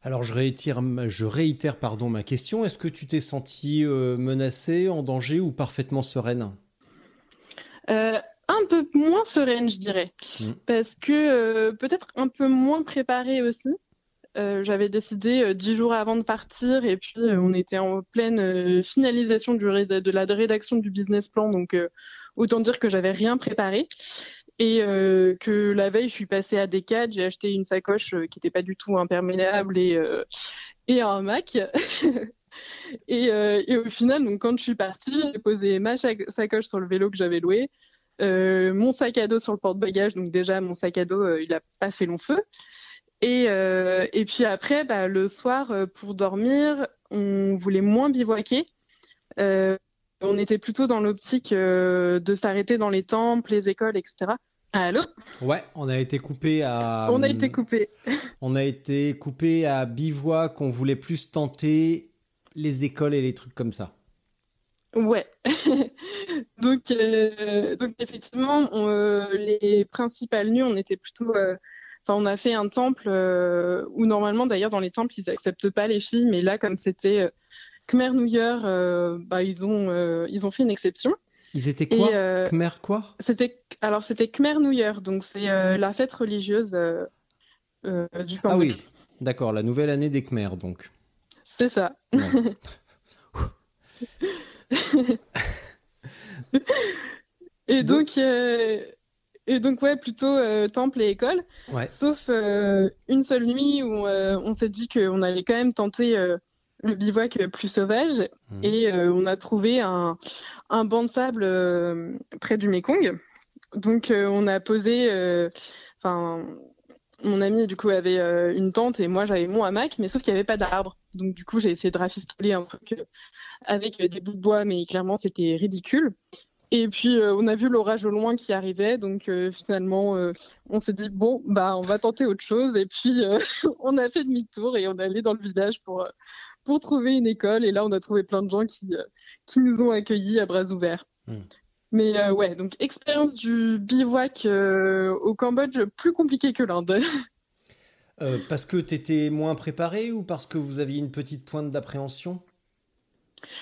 Alors je réitère, je réitère pardon, ma question. Est-ce que tu t'es sentie menacée, en danger ou parfaitement sereine? Euh, un peu moins sereine, je dirais, Mhm. parce que euh, peut-être un peu moins préparée aussi. Euh, J'avais décidé dix jours avant de partir et puis on était en pleine finalisation du de la rédaction du business plan, donc autant dire que j'avais rien préparé et euh, que la veille je suis passée à Decathlon, j'ai acheté une sacoche euh, qui n'était pas du tout imperméable et euh, et un Mac. Et, euh, et au final, donc quand je suis partie, j'ai posé ma sacoche sur le vélo que j'avais loué, euh, mon sac à dos sur le porte-bagages. Donc déjà, mon sac à dos, euh, il a pas fait long feu. Et, et puis après, bah, le soir, pour dormir, on voulait moins bivouaquer. Euh, on était plutôt dans l'optique euh, de s'arrêter dans les temples, les écoles, etc. Allô? Ouais, on a été coupé à. On a été coupé. On a été coupé à bivouac. On voulait plus tenter les écoles et les trucs comme ça. Ouais. donc, euh, donc effectivement, on, euh, les principales nuits, on était plutôt. euh, Enfin, on a fait un temple où normalement, d'ailleurs, dans les temples, ils acceptent pas les filles, mais là, comme c'était Khmer New Year, euh, bah, ils ont euh, ils ont fait une exception. Ils étaient quoi? Et euh, Khmer quoi? c'était alors c'était Khmer New Year, donc c'est euh, la fête religieuse du Ah Cambodge. oui, d'accord, la nouvelle année des Khmer donc. C'est ça. Ouais. Et Donc- donc, et donc ouais, plutôt euh, temple et école. Ouais. Sauf euh, une seule nuit où euh, on s'est dit qu'on allait quand même tenter le bivouac plus sauvage Mhm. et euh, on a trouvé un, un banc de sable euh, près du Mekong. Donc euh, on a posé, enfin mon ami du coup avait euh, une tente et moi j'avais mon hamac, mais sauf qu'il n'y avait pas d'arbre. Donc du coup j'ai essayé de rafistoler un truc euh, avec euh, des bouts de bois, mais clairement c'était ridicule. Et puis on a vu l'orage au loin qui arrivait, donc finalement on s'est dit bon bah on va tenter autre chose. Et puis on a fait demi-tour et on est allé dans le village pour pour trouver une école. Et là on a trouvé plein de gens qui euh, qui nous ont accueillis à bras ouverts. Mm. Mais euh, ouais, donc expérience du bivouac euh, au Cambodge plus compliquée que l'Inde. Euh, parce que t'étais moins préparé ou parce que vous aviez une petite pointe d'appréhension?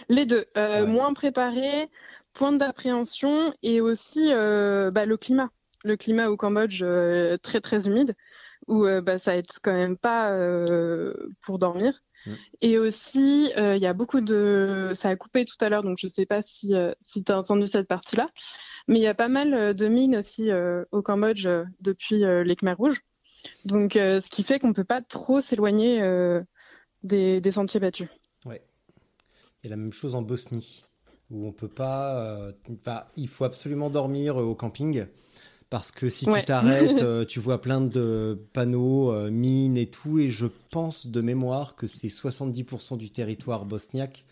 Les deux, Ouais. moins préparé, point d'appréhension et aussi bah, le climat. Le climat au Cambodge très très humide où bah, ça aide quand même pas pour dormir. Mm. Et aussi, euh, il y a beaucoup de... Ça a coupé tout à l'heure, donc je sais pas si, euh, si tu as entendu cette partie-là, mais il y a pas mal euh, de mines aussi euh, au Cambodge depuis les Khmers rouges. Donc, ce qui fait qu'on peut pas trop s'éloigner des, des sentiers battus. Ouais. Il y a la même chose en Bosnie, où on peut pas. il faut absolument dormir au camping. Parce que si Ouais. tu t'arrêtes, euh, tu vois plein de panneaux, euh, mines et tout. Et je pense de mémoire que c'est 70% du territoire bosniaque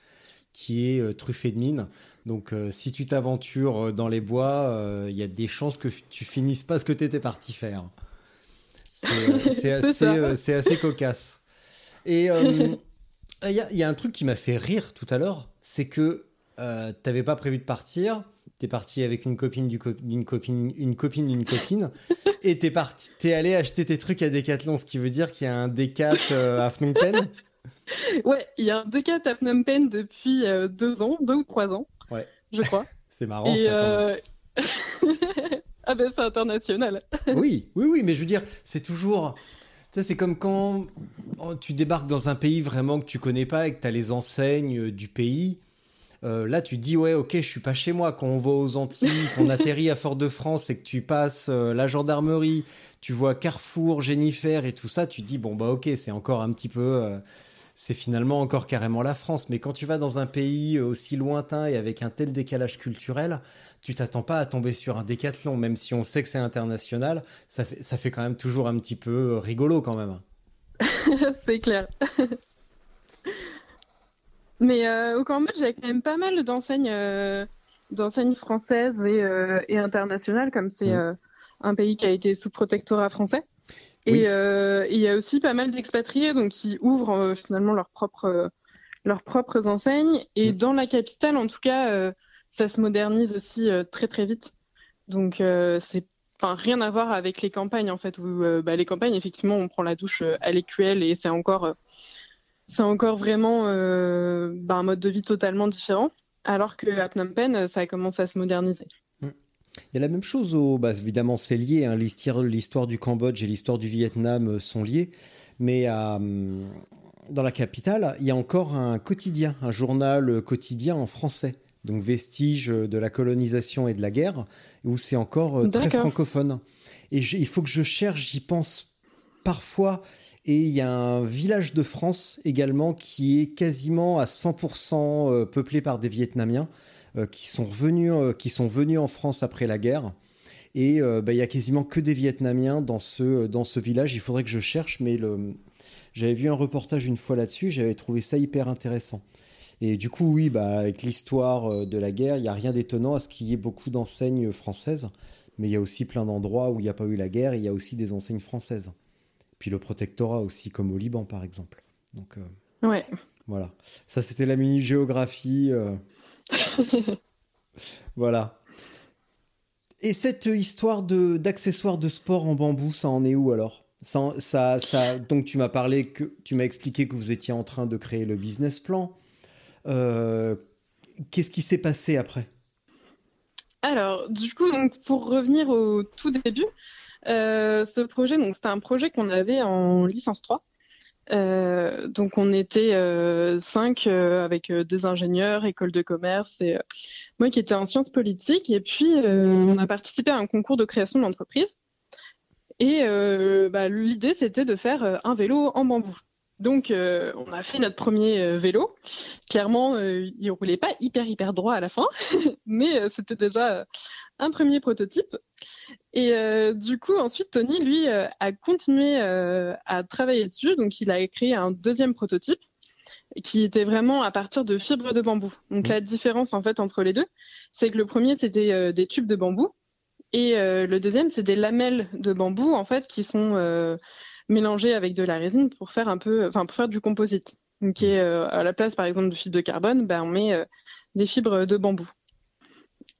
qui est euh, truffé de mines. Donc si tu t'aventures dans les bois, il y a des chances que tu finisses pas ce que tu étais parti faire. C'est assez, assez, cocasse. Et il y, y, a un truc qui m'a fait rire tout à l'heure, c'est que tu n'avais pas prévu de partir. T'es parti avec une copine d'une copine, une copine d'une copine, et t'es parti, t'es allé acheter tes trucs à Decathlon, ce qui veut dire qu'il y a un Decat à Phnom Penh. Ouais, il y a un Decat à Phnom Penh depuis deux ans, deux ou trois ans. Ouais. Je crois. C'est marrant ça. Euh... ah ben c'est international. oui, oui, oui, mais je veux dire, c'est toujours. Tu sais, c'est comme quand oh, tu débarques dans un pays vraiment que tu connais pas et que tu as les enseignes euh, du pays. Euh, là, tu dis, ouais, ok, je suis pas chez moi. Quand on va aux Antilles, qu'on atterrit à Fort-de-France et que tu passes euh, la gendarmerie, tu vois Carrefour, Jennifer et tout ça, tu dis, bon, bah, ok, c'est encore un petit peu c'est finalement encore carrément la France. Mais quand tu vas dans un pays aussi lointain et avec un tel décalage culturel, tu t'attends pas à tomber sur un décathlon, même si on sait que c'est international, ça fait, ça fait quand même toujours un petit peu rigolo quand même. c'est clair. Mais euh, au Cambodge, il y a quand même pas mal d'enseignes euh, d'enseignes françaises et, euh, internationales, comme c'est mm. un pays qui a été sous protectorat français. Et euh, il y a aussi pas mal d'expatriés donc qui ouvrent euh, finalement leurs propres euh, leurs propres enseignes. Et mm. dans la capitale, en tout cas, ça se modernise aussi très très vite. Donc c'est enfin rien à voir avec les campagnes en fait où bah, les campagnes effectivement on prend la douche à l'écuelle et c'est encore c'est encore vraiment bah, un mode de vie totalement différent. Alors que à Phnom Penh, ça commence à se moderniser. Il y a la même chose au. Bah, évidemment, c'est lié. Hein, l'histoire du Cambodge et l'histoire du Vietnam euh, sont liées. Mais hum, dans la capitale, il y a encore un quotidien, un journal quotidien en français. Donc, vestige de la colonisation et de la guerre, où c'est encore euh, très francophone. Et il faut que je cherche, j'y pense parfois. Et il y a un village de France également qui est quasiment à 100% euh, peuplé par des Vietnamiens. Euh, qui sont venus, euh, qui sont venus en France après la guerre. Et bah, il y a quasiment que des Vietnamiens dans ce, dans ce village. Il faudrait que je cherche, mais j'avais vu un reportage une fois là-dessus, j'avais trouvé ça hyper intéressant. Et du coup, oui, bah, avec l'histoire de la guerre, il n'y a rien d'étonnant à ce qu'il y ait beaucoup d'enseignes françaises. Mais il y a aussi plein d'endroits où il n'y a pas eu la guerre, il y a aussi des enseignes françaises. Puis le protectorat aussi, comme au Liban, par exemple. Donc, ouais. Voilà. Ça, c'était la mini-géographie. voilà. Et cette histoire de d'accessoires de sport en bambou, ça en est où alors? Ça, ça, ça, donc tu m'as parlé que tu m'as expliqué que vous étiez en train de créer le business plan. Euh, qu'est-ce qui s'est passé après? Alors, du coup, donc, pour revenir au tout début, euh, ce projet, donc c'était un projet qu'on avait en licence 3. Euh, donc on était euh, cinq euh, avec des ingénieurs, école de commerce et moi qui étais en sciences politiques. Et puis on a participé à un concours de création d'entreprise. Et bah, l'idée c'était de faire un vélo en bambou. Donc on a fait notre premier vélo. Clairement, il roulait pas hyper hyper droit à la fin, mais c'était déjà un premier prototype. Et euh, du coup, ensuite, Tony, lui, euh, a continué euh, à travailler dessus. Donc, il a créé un deuxième prototype qui était vraiment à partir de fibres de bambou. Donc, la différence, en fait, entre les deux, c'est que le premier, c'était des tubes de bambou. Et le deuxième, c'est des lamelles de bambou, en fait, qui sont mélangées avec de la résine pour faire un peu, enfin, pour faire du composite. Donc, à la place, par exemple, de fibres de carbone, ben, on met des fibres de bambou.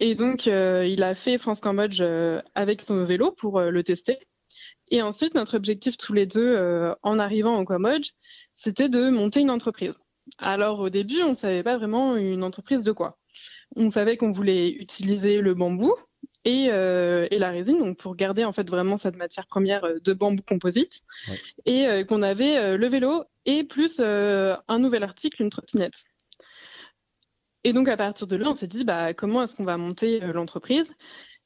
Et donc, euh, il a fait France-Cambodge euh, avec son vélo pour euh, le tester. Et ensuite, notre objectif tous les deux, en arrivant au Cambodge, c'était de monter une entreprise. Alors, au début, on ne savait pas vraiment une entreprise de quoi. On savait qu'on voulait utiliser le bambou et, et, la résine, donc pour garder en fait vraiment cette matière première de bambou composite, et qu'on avait le vélo et plus un nouvel article, une trottinette. Et donc à partir de là, on s'est dit bah comment est-ce qu'on va monter euh, l'entreprise?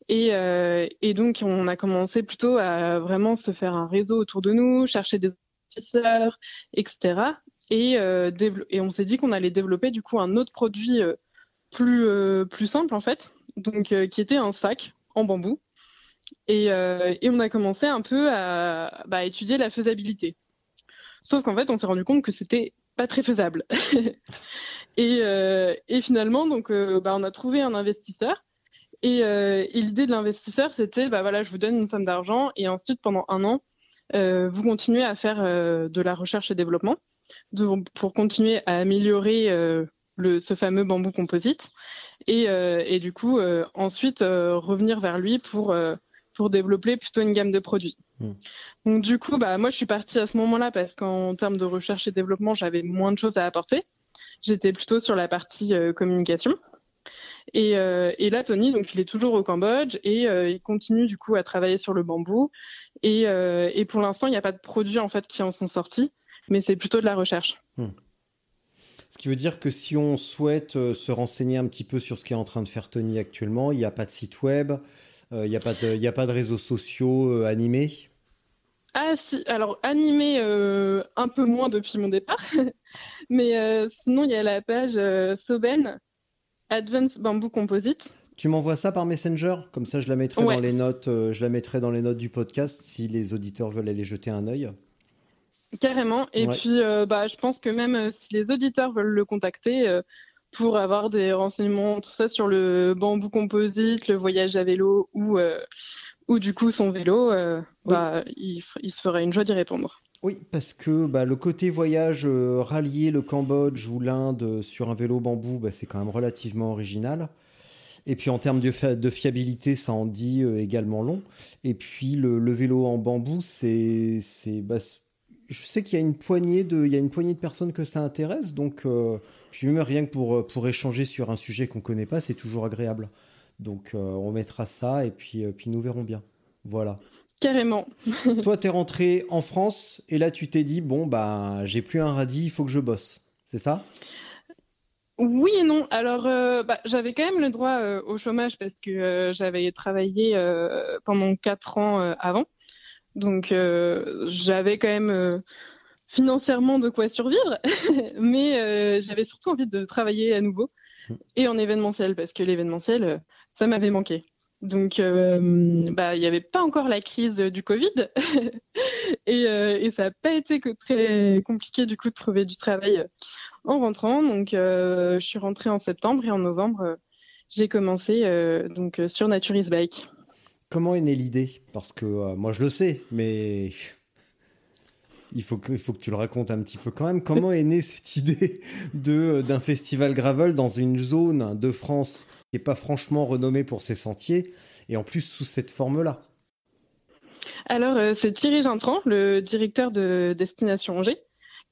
Et, euh, et, donc on a commencé plutôt à vraiment se faire un réseau autour de nous, chercher des investisseurs, etc. Et, euh, et on s'est dit qu'on allait développer du coup un autre produit plus plus simple en fait, donc qui était un sac en bambou. Et, et on a commencé un peu à bah, étudier la faisabilité. Sauf qu'en fait, on s'est rendu compte que c'était pas très faisable. Et, euh, et finalement, donc, euh, bah, on a trouvé un investisseur. Et, euh, et l'idée de l'investisseur, c'était, bah voilà, je vous donne une somme d'argent et ensuite, pendant un an, vous continuez à faire de la recherche et développement pour continuer à améliorer le, ce fameux bambou composite et, et du coup ensuite revenir vers lui pour pour développer plutôt une gamme de produits. Hmm. Donc du coup, bah moi je suis partie à ce moment-là parce qu'en termes de recherche et développement, j'avais moins de choses à apporter. J'étais plutôt sur la partie euh, communication. Et, euh, et, là, Tony, donc il est toujours au Cambodge et euh, il continue du coup à travailler sur le bambou. Et, pour l'instant, il n'y a pas de produits en fait qui en sont sortis, mais c'est plutôt de la recherche. Hmm. Ce qui veut dire que si on souhaite se renseigner un petit peu sur ce qu'est en train de faire Tony actuellement, il n'y a pas de site web, il n'y a, pas de, réseaux sociaux animés? Ah si, alors animé euh, un peu moins depuis mon départ, mais sinon il y a la page Soben Advanced Bamboo Composite. Tu m'envoies ça par Messenger, comme ça je la mettrai dans les notes, je la mettrai dans les notes du podcast si les auditeurs veulent aller jeter un œil. Carrément. Et puis bah je pense que même si les auditeurs veulent le contacter, pour avoir des renseignements, tout ça sur le bambou composite, le voyage à vélo ou, euh, ou du coup son vélo, euh, bah, il, se ferait une joie d'y répondre. Oui, parce que bah, le côté voyage euh, rallier le Cambodge ou l'Inde sur un vélo bambou, bah, c'est quand même relativement original. Et puis en termes de, de fiabilité, ça en dit également long. Et puis le, le vélo en bambou, c'est, bah, je sais qu'il y a une poignée de, il y a une poignée de personnes que ça intéresse, donc puis même rien que pour, euh, pour échanger sur un sujet qu'on connaît pas, c'est toujours agréable. Donc euh, on mettra ça et puis, euh, puis nous verrons bien. Voilà. Carrément. Toi, tu es rentré en France et là, tu t'es dit, bon, bah, j'ai plus un radis, il faut que je bosse. C'est ça? Oui et non. Alors, bah, j'avais quand même le droit au chômage parce que j'avais travaillé pendant quatre ans avant. Donc, j'avais quand même financièrement de quoi survivre, mais euh, j'avais surtout envie de travailler à nouveau et en événementiel parce que l'événementiel, euh, ça m'avait manqué. Donc, euh, bah, il n'y avait pas encore la crise du Covid et, et, ça n'a pas été très compliqué du coup de trouver du travail en rentrant. Donc, je suis rentrée en septembre et en novembre, j'ai commencé donc sur Naturis Bike. Comment est née l'idée? Parce que moi je le sais, mais il faut que, faut que tu le racontes un petit peu quand même. Comment est née cette idée d'un festival gravel dans une zone de France? Qui n'est pas franchement renommée pour ses sentiers et en plus sous cette forme-là Alors, euh, c'est Thierry Gintran, le directeur de Destination Angers,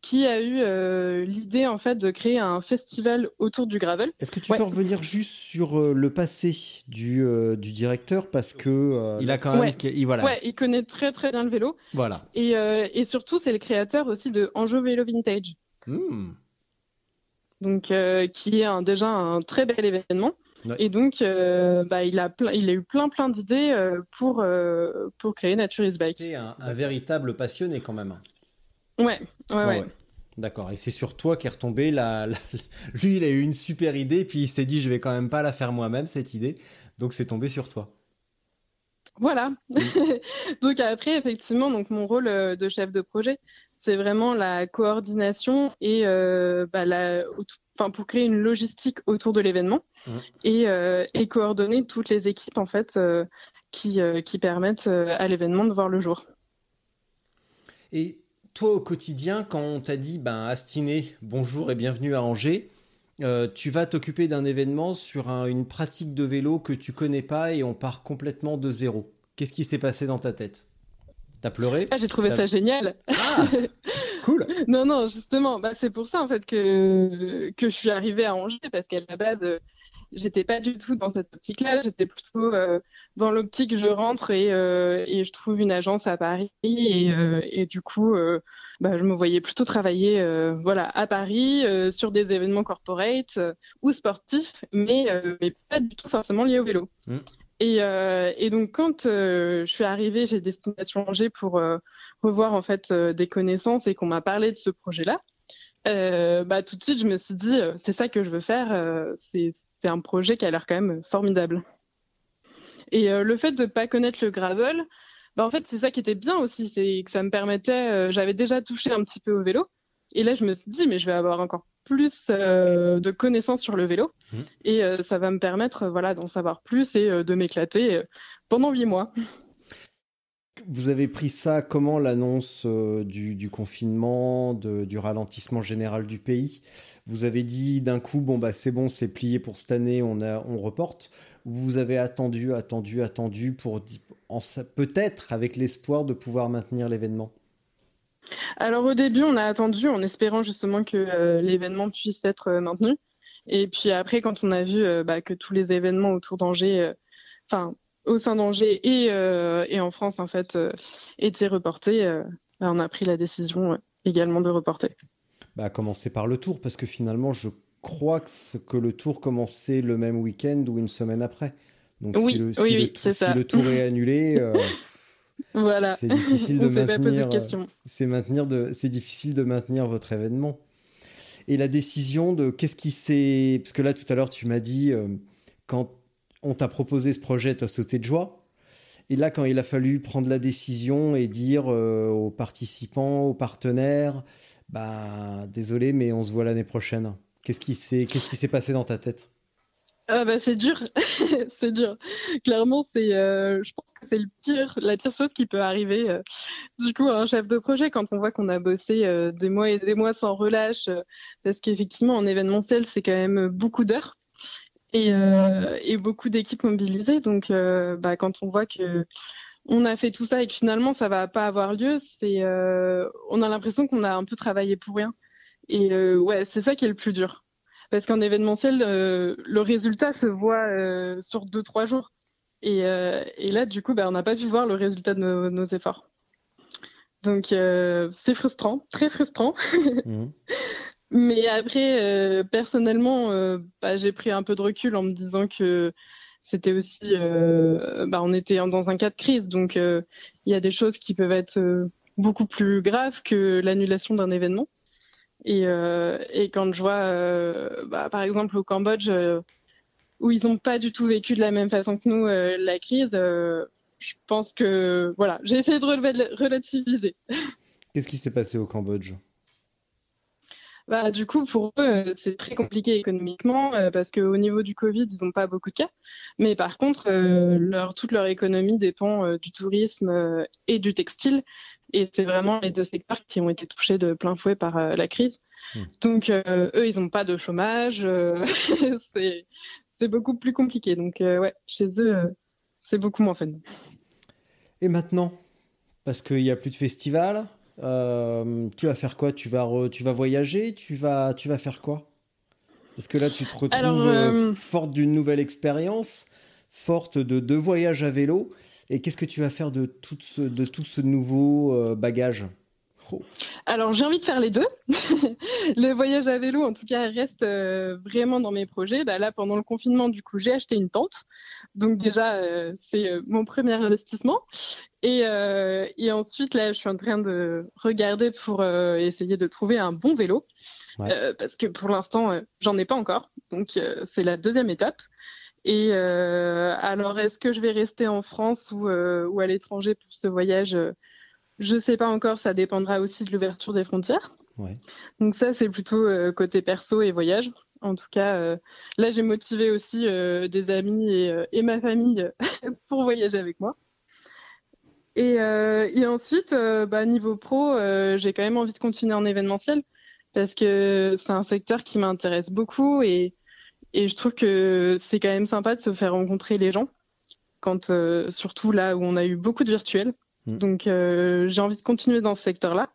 qui a eu euh, l'idée en fait de créer un festival autour du gravel. Est-ce que tu peux revenir juste sur euh, le passé du, euh, du directeur? Parce que il a quand même il, voilà. Ouais, il connaît très très bien le vélo. Voilà. Et, et surtout c'est le créateur aussi de Anjou Vélo Vintage. Hmm. Donc qui est un, déjà un très bel événement. Et donc, bah, il, a il a eu plein plein d'idées pour, pour créer Nature's Bike. C'est un, un, véritable passionné quand même. Ouais, ouais, ouais. D'accord. Et c'est sur toi qu'est retombé la, Lui, il a eu une super idée, puis il s'est dit, je vais quand même pas la faire moi-même, cette idée. Donc c'est tombé sur toi. Voilà. Donc après, effectivement, donc mon rôle euh, de chef de projet, c'est vraiment la coordination et euh, bah, la, enfin, pour créer une logistique autour de l'événement mm. et, euh, et, coordonner toutes les équipes en fait qui, qui permettent à l'événement de voir le jour. Et toi, au quotidien, quand on t'a dit, ben, Astiné, bonjour et bienvenue à Angers, euh, tu vas t'occuper d'un événement sur une pratique de vélo que tu connais pas et on part complètement de zéro. Qu'est-ce qui s'est passé dans ta tête? T'as pleuré ah, J'ai trouvé ça génial. Ah, cool. non, non, justement, bah, c'est pour ça en fait que que je suis arrivée à Angers parce qu'à la base, j'étais pas du tout dans cette optique-là. J'étais plutôt euh, dans l'optique je rentre et, euh, et, je trouve une agence à Paris et, euh, et du coup, bah, je me voyais plutôt travailler voilà à Paris sur des événements corporate ou sportifs, mais mais pas du tout forcément liés au vélo. Mmh. Et, et, donc quand je suis arrivée chez Destination Angers pour revoir en fait des connaissances et qu'on m'a parlé de ce projet-là, euh, bah, tout de suite, je me suis dit, c'est ça que je veux faire. Euh, c'est un projet qui a l'air quand même formidable. Et euh, le fait de pas connaître le gravel, bah en fait c'est ça qui était bien aussi, c'est que ça me permettait, euh, j'avais déjà touché un petit peu au vélo, et là je me suis dit mais je vais avoir encore plus euh, de connaissances sur le vélo, mmh. et ça va me permettre voilà d'en savoir plus et de m'éclater pendant huit mois. vous avez pris ça comment l'annonce euh, du, du, confinement, de, du ralentissement général du pays? Vous avez dit d'un coup, bon bah c'est bon, c'est plié pour cette année, on, a, on reporte. Ou vous avez attendu, attendu, attendu pour peut-être avec l'espoir de pouvoir maintenir l'événement? Alors au début, on a attendu en espérant justement que euh, l'événement puisse être euh, maintenu. Et puis après, quand on a vu bah, que tous les événements autour d'Angers, enfin au sein d'Angers et, euh, et, en France en fait euh, étaient reportés, euh, bah, on a pris la décision également de reporter. Bah, commencer par le tour parce que finalement je crois que, que le tour commençait le même week-end ou une semaine après. Donc oui, si, le, oui, oui, tour, si le, tour, est annulé, voilà. c'est difficile de maintenir. C'est maintenir de, c'est difficile de maintenir votre événement. Et la décision de qu'est-ce qui s'est, parce que là tout à l'heure tu m'as dit quand on t'a proposé ce projet, t'as sauté de joie. Et là, quand il a fallu prendre la décision et dire euh, aux participants, aux partenaires, bah désolé, mais on se voit l'année prochaine. Qu'est-ce qui s'est, qu'est-ce qui s'est passé dans ta tête? Ah bah c'est dur, c'est dur. Clairement, c'est, euh, je pense que c'est le pire, la pire chose qui peut arriver. Euh, du coup, un chef de projet, quand on voit qu'on a bossé des mois et des mois sans relâche, parce qu'effectivement, en événementiel, c'est quand même beaucoup d'heures et, euh, et beaucoup d'équipes mobilisées. Donc, euh, bah, quand on voit que on a fait tout ça et que finalement ça va pas avoir lieu, c'est, euh, on a l'impression qu'on a un peu travaillé pour rien. Et euh, ouais, c'est ça qui est le plus dur. Parce qu'en événementiel, euh, le résultat se voit euh, sur deux trois jours. Et, et là, du coup, bah, on n'a pas pu voir le résultat de nos, nos efforts. Donc c'est frustrant, très frustrant. Mmh. Mais après, euh, personnellement, euh, bah, j'ai pris un peu de recul en me disant que c'était aussi, euh, bah, on était dans un cas de crise, donc il y a des choses qui peuvent être beaucoup plus graves que l'annulation d'un événement. Et, et, quand je vois, bah, par exemple, au Cambodge, où ils n'ont pas du tout vécu de la même façon que nous la crise, je pense que voilà, j'ai essayé de relativiser. Qu'est-ce qui s'est passé au Cambodge? Bah, du coup, pour eux, euh, c'est très compliqué économiquement euh, parce qu'au niveau du Covid, ils n'ont pas beaucoup de cas. Mais par contre, euh, leur, toute leur économie dépend du tourisme et du textile. Et c'est vraiment les deux secteurs qui ont été touchés de plein fouet par la crise. Mmh. Donc, eux, ils n'ont pas de chômage. c'est beaucoup plus compliqué. Donc, ouais, chez eux, c'est beaucoup moins fun. Et maintenant Parce qu'il n'y a plus de festival euh, tu vas faire quoi? Tu vas, tu vas voyager? Tu vas, tu vas faire quoi? Parce que là, tu te retrouves euh, euh, forte d'une nouvelle expérience, forte de deux voyages à vélo. Et qu'est-ce que tu vas faire de tout ce, de tout ce nouveau bagage? Oh. Alors j'ai envie de faire les deux. le voyage à vélo, en tout cas, reste vraiment dans mes projets. Bah, là, pendant le confinement, du coup, j'ai acheté une tente. Donc déjà, c'est mon premier investissement. Euh, et, ensuite, là, je suis en train de regarder pour euh, essayer de trouver un bon vélo. Euh, parce que pour l'instant, j'en ai pas encore. Donc, c'est la deuxième étape. Et alors, est-ce que je vais rester en France ou, ou à l'étranger pour ce voyage Je sais pas encore. Ça dépendra aussi de l'ouverture des frontières. Ouais. Donc ça, c'est plutôt côté perso et voyage. En tout cas, là, j'ai motivé aussi des amis et, et ma famille pour voyager avec moi. Et, euh, et ensuite, euh, bah, niveau pro, euh, j'ai quand même envie de continuer en événementiel parce que c'est un secteur qui m'intéresse beaucoup et, et je trouve que c'est quand même sympa de se faire rencontrer les gens, quand euh, surtout là où on a eu beaucoup de virtuels. Mm. Donc euh, j'ai envie de continuer dans ce secteur-là.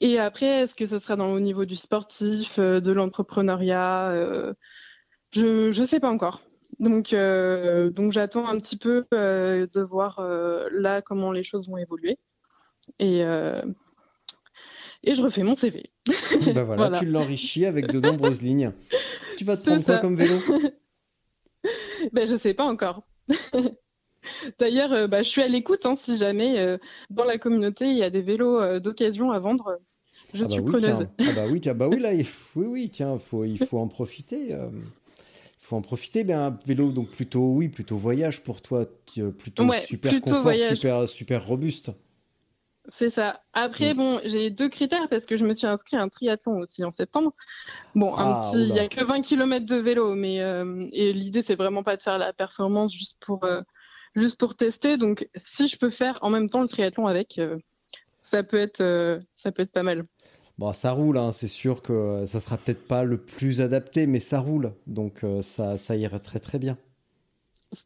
Et après, est-ce que ce sera dans au niveau du sportif, de l'entrepreneuriat Je je sais pas encore. Donc, euh, donc j'attends un petit peu euh, de voir euh, là comment les choses vont évoluer. Et, et je refais mon CV. bah voilà, tu l'enrichis avec de nombreuses lignes. Tu vas te prendre quoi comme vélo? Ben, Je sais pas encore. D'ailleurs, bah, je suis à l'écoute. Hein, si jamais dans la communauté il y a des vélos d'occasion à vendre, je ah suis bah preneuse. ah bah oui, tiens, bah oui, là, oui, oui, tiens, faut, il faut en profiter faut en profiter. Ben, un vélo, donc plutôt, oui, plutôt voyage pour toi, euh, plutôt super confort, super, super robuste. C'est ça. Après, mm. bon, j'ai deux critères parce que je me suis inscrit à un triathlon aussi en septembre. Bon, ah, il y a que 20 km de vélo, mais euh, et l'idée c'est vraiment pas de faire la performance juste pour euh, juste pour tester. Donc, si je peux faire en même temps le triathlon avec, ça peut être, ça peut être pas mal. Bon, ça roule, hein. c'est sûr que ça sera peut-être pas le plus adapté, mais ça roule, donc ça, ça irait très très bien.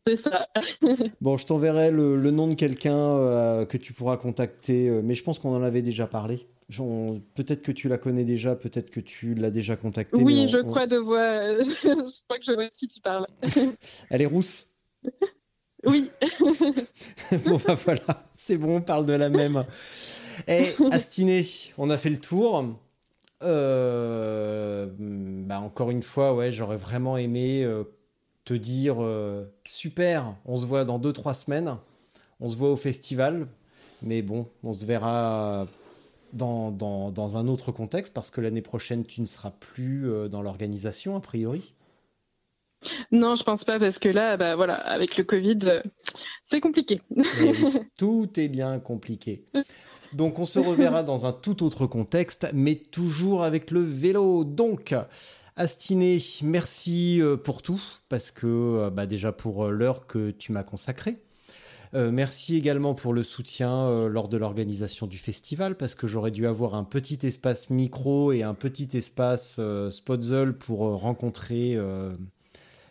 C'est ça. bon, je t'enverrai le, nom de quelqu'un que tu pourras contacter, mais je pense qu'on en avait déjà parlé. Peut-être que tu la connais déjà, peut-être que tu l'as déjà contactée. Oui, je crois de voir. je crois que je vois de qui tu parles. Elle est rousse. Oui. bon bah voilà, c'est bon, on parle de la même. Et eh, Astiné, on a fait le tour. Euh, bah encore une fois, j'aurais vraiment aimé euh, te dire euh, super, on se voit dans 2-3 semaines. On se voit au festival. Mais bon, on se verra dans, un autre contexte parce que l'année prochaine, tu ne seras plus dans l'organisation, a priori Non, je pense pas parce que là, bah, voilà, avec le Covid, euh, c'est compliqué. Tout est bien compliqué. Donc on se reverra dans un tout autre contexte, mais toujours avec le vélo. Donc, Astiné, merci euh, pour tout, parce que bah, déjà pour l'heure que tu m'as consacrée. Euh, merci également pour le soutien euh, lors de l'organisation du festival parce que j'aurais dû avoir un petit espace micro et un petit espace euh, pour euh, rencontrer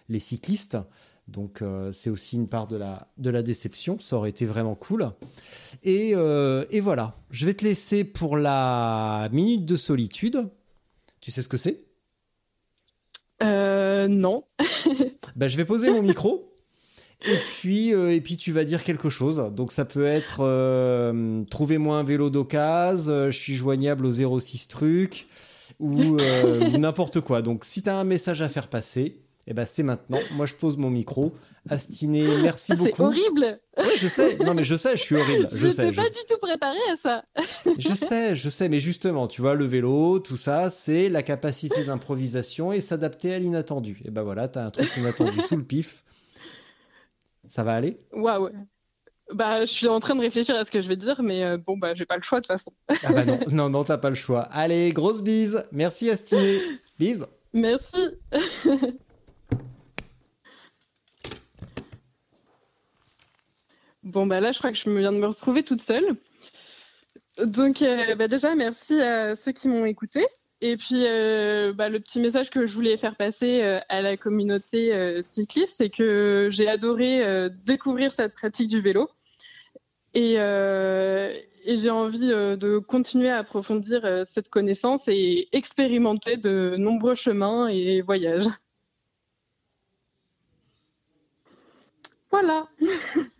les cyclistes. Donc c'est aussi une part de la, de la déception, ça aurait été vraiment cool. Et, et voilà, je vais te laisser pour la minute de solitude. Tu sais ce que c'est? Euh non. ben, je vais poser mon micro et puis, euh, et puis tu vas dire quelque chose. Donc ça peut être euh, trouvez-moi un vélo d'occasion, euh, je suis joignable au 06 truc ou n'importe quoi. Donc si tu as un message à faire passer, eh ben c'est maintenant. Moi je pose mon micro. Astiné, merci ah, beaucoup. C'est horrible. Oui, je sais. Non mais je sais, je suis horrible. Je, je sais. pas du tout préparé à ça. je sais, je sais, mais justement, tu vois, le vélo, tout ça, c'est la capacité d'improvisation et s'adapter à l'inattendu. Et ben voilà, tu as un truc inattendu sous le pif. Ça va aller? Waouh bah, je suis en train de réfléchir à ce que je vais dire, mais euh, bon, bah, j'ai pas le choix de toute façon. ah bah non, non, non, t'as pas le choix. Allez, grosse bise. Merci Astiné. Bise. Merci. bon, bah là, je crois que je viens de me retrouver toute seule. Donc, euh, bah, déjà, merci à ceux qui m'ont écouté. Et puis, euh, bah, le petit message que je voulais faire passer euh, à la communauté cycliste, c'est que j'ai adoré découvrir cette pratique du vélo. Et j'ai envie de continuer à approfondir cette connaissance et expérimenter de nombreux chemins et voyages. Voilà.